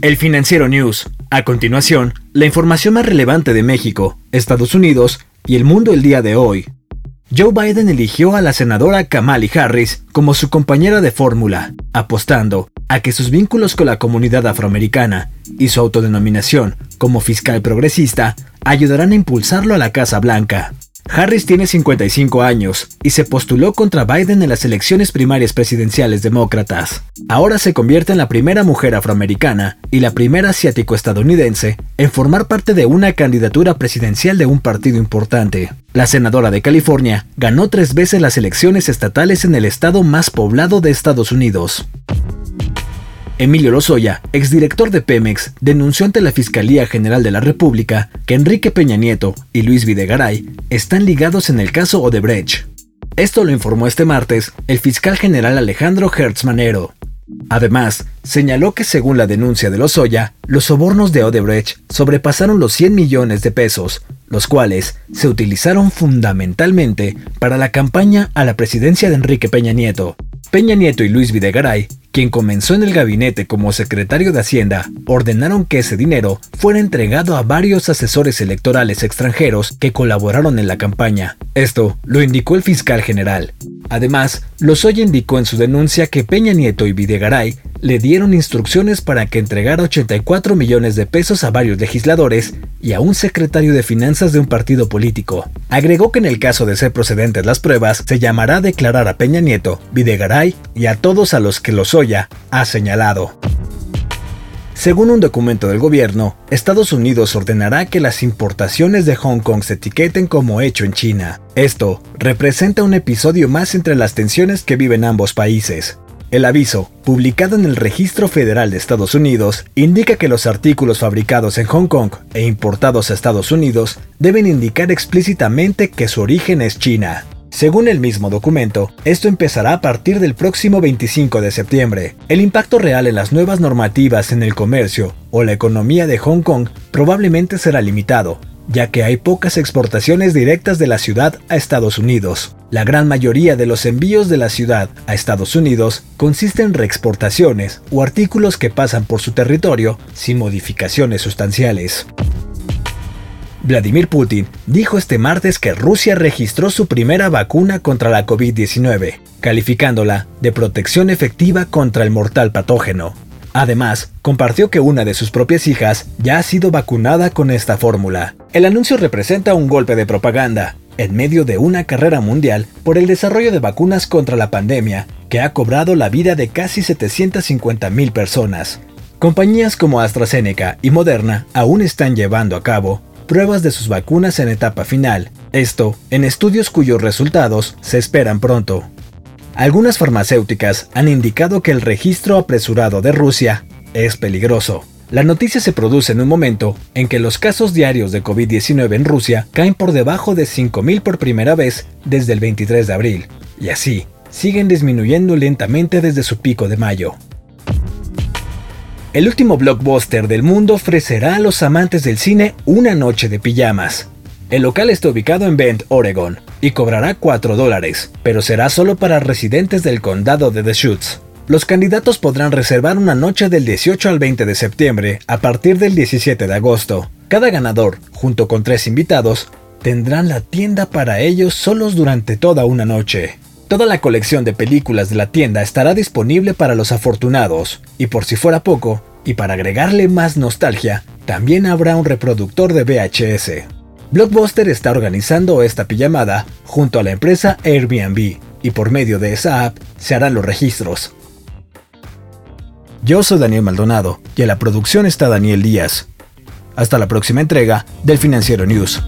El Financiero News. A continuación, la información más relevante de México, Estados Unidos y el mundo el día de hoy. Joe Biden eligió a la senadora Kamala Harris como su compañera de fórmula, apostando a que sus vínculos con la comunidad afroamericana y su autodenominación como fiscal progresista ayudarán a impulsarlo a la Casa Blanca. Harris tiene 55 años y se postuló contra Biden en las elecciones primarias presidenciales demócratas. Ahora se convierte en la primera mujer afroamericana y la primera asiático-estadounidense en formar parte de una candidatura presidencial de un partido importante. La senadora de California ganó tres veces las elecciones estatales en el estado más poblado de Estados Unidos. Emilio Lozoya, exdirector de Pemex, denunció ante la Fiscalía General de la República que Enrique Peña Nieto y Luis Videgaray están ligados en el caso Odebrecht. Esto lo informó este martes el fiscal general Alejandro Hertz Manero. Además, señaló que según la denuncia de Lozoya, los sobornos de Odebrecht sobrepasaron los 100 millones de pesos, los cuales se utilizaron fundamentalmente para la campaña a la presidencia de Enrique Peña Nieto. Peña Nieto y Luis Videgaray quien comenzó en el gabinete como secretario de Hacienda, ordenaron que ese dinero fuera entregado a varios asesores electorales extranjeros que colaboraron en la campaña. Esto lo indicó el fiscal general. Además, Lozoya indicó en su denuncia que Peña Nieto y Videgaray le dieron instrucciones para que entregara 84 millones de pesos a varios legisladores y a un secretario de finanzas de un partido político. Agregó que en el caso de ser procedentes las pruebas, se llamará a declarar a Peña Nieto, Videgaray y a todos a los que Lozoya ha señalado. Según un documento del gobierno, Estados Unidos ordenará que las importaciones de Hong Kong se etiqueten como hecho en China. Esto representa un episodio más entre las tensiones que viven ambos países. El aviso, publicado en el Registro Federal de Estados Unidos, indica que los artículos fabricados en Hong Kong e importados a Estados Unidos deben indicar explícitamente que su origen es China. Según el mismo documento, esto empezará a partir del próximo 25 de septiembre. El impacto real en las nuevas normativas en el comercio o la economía de Hong Kong probablemente será limitado, ya que hay pocas exportaciones directas de la ciudad a Estados Unidos. La gran mayoría de los envíos de la ciudad a Estados Unidos consisten en reexportaciones o artículos que pasan por su territorio sin modificaciones sustanciales. Vladimir Putin dijo este martes que Rusia registró su primera vacuna contra la COVID-19, calificándola de protección efectiva contra el mortal patógeno. Además, compartió que una de sus propias hijas ya ha sido vacunada con esta fórmula. El anuncio representa un golpe de propaganda, en medio de una carrera mundial por el desarrollo de vacunas contra la pandemia, que ha cobrado la vida de casi 750.000 personas. Compañías como AstraZeneca y Moderna aún están llevando a cabo pruebas de sus vacunas en etapa final, esto en estudios cuyos resultados se esperan pronto. Algunas farmacéuticas han indicado que el registro apresurado de Rusia es peligroso. La noticia se produce en un momento en que los casos diarios de COVID-19 en Rusia caen por debajo de 5.000 por primera vez desde el 23 de abril, y así siguen disminuyendo lentamente desde su pico de mayo. El último blockbuster del mundo ofrecerá a los amantes del cine una noche de pijamas. El local está ubicado en Bend, Oregon, y cobrará 4 dólares, pero será solo para residentes del condado de Deschutes. Los candidatos podrán reservar una noche del 18 al 20 de septiembre a partir del 17 de agosto. Cada ganador, junto con tres invitados, tendrán la tienda para ellos solos durante toda una noche. Toda la colección de películas de la tienda estará disponible para los afortunados, y por si fuera poco, y para agregarle más nostalgia, también habrá un reproductor de VHS. Blockbuster está organizando esta pijamada junto a la empresa Airbnb y por medio de esa app se harán los registros. Yo soy Daniel Maldonado y en la producción está Daniel Díaz. Hasta la próxima entrega del Financiero News.